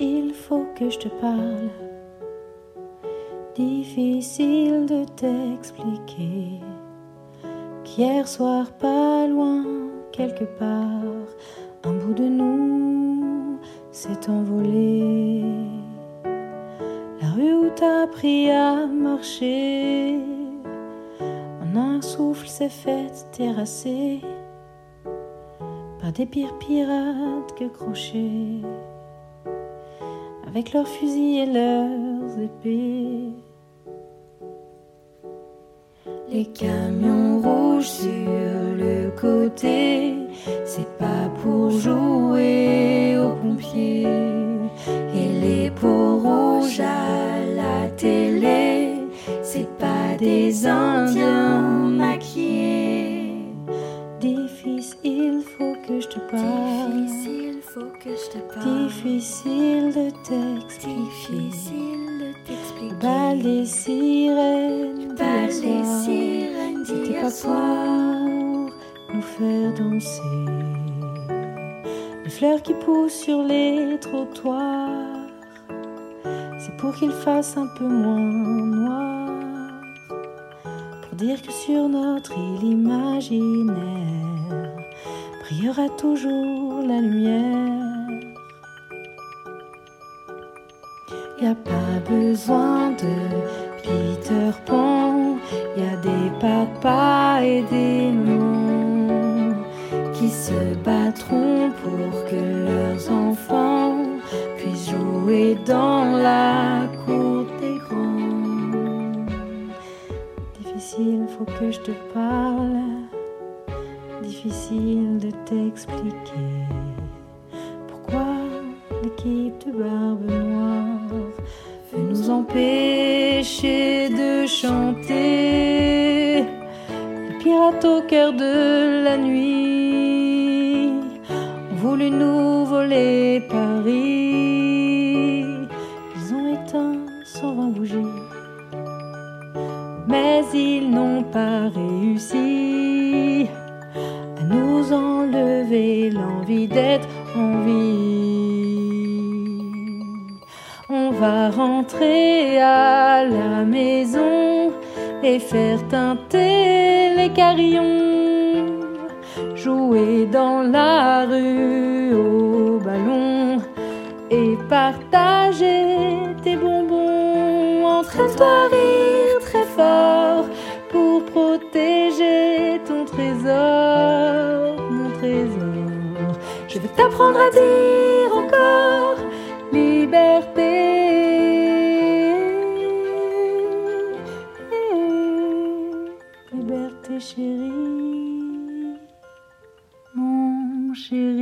Il faut que je te parle. Difficile de t'expliquer qu'hier soir, pas loin, quelque part, un bout de nous s'est envolé. La rue où t'as appris à marcher, en un souffle s'est faite terrasser par des pires pirates que crochets, avec leurs fusils et leurs épées. Les camions rouges sur le côté, c'est pas pour jouer aux pompiers. Et les peaux rouges à la télé, c'est pas des Indiens maquillés. Dis fils, il faut que je te parle. Que je te parle. Difficile de t'expliquer. Bal des sirènes, Bal des sirènes C'était pas soir. pour nous faire danser. Les fleurs qui poussent sur les trottoirs, c'est pour qu'il fasse un peu moins noir. Pour dire que sur notre île imaginaire brillera toujours la lumière. Y a pas besoin de Peter Pan, y a des papas et des mamans qui se battront pour que leurs enfants puissent jouer dans la cour des grands. Difficile, faut que je te parle, difficile de t'expliquer pourquoi l'équipe de Barbe Noire veut nous empêcher de chanter. Les pirates au cœur de la nuit ont voulu nous voler Paris. Ils ont éteint 120 bougies, mais ils n'ont pas réussi On va rentrer à la maison et faire teinter les carillons, jouer dans la rue au ballon et partager tes bonbons. Entraîne-toi rire très fort pour protéger ton trésor, mon trésor. Je vais t'apprendre à dire Chérie, mon chéri.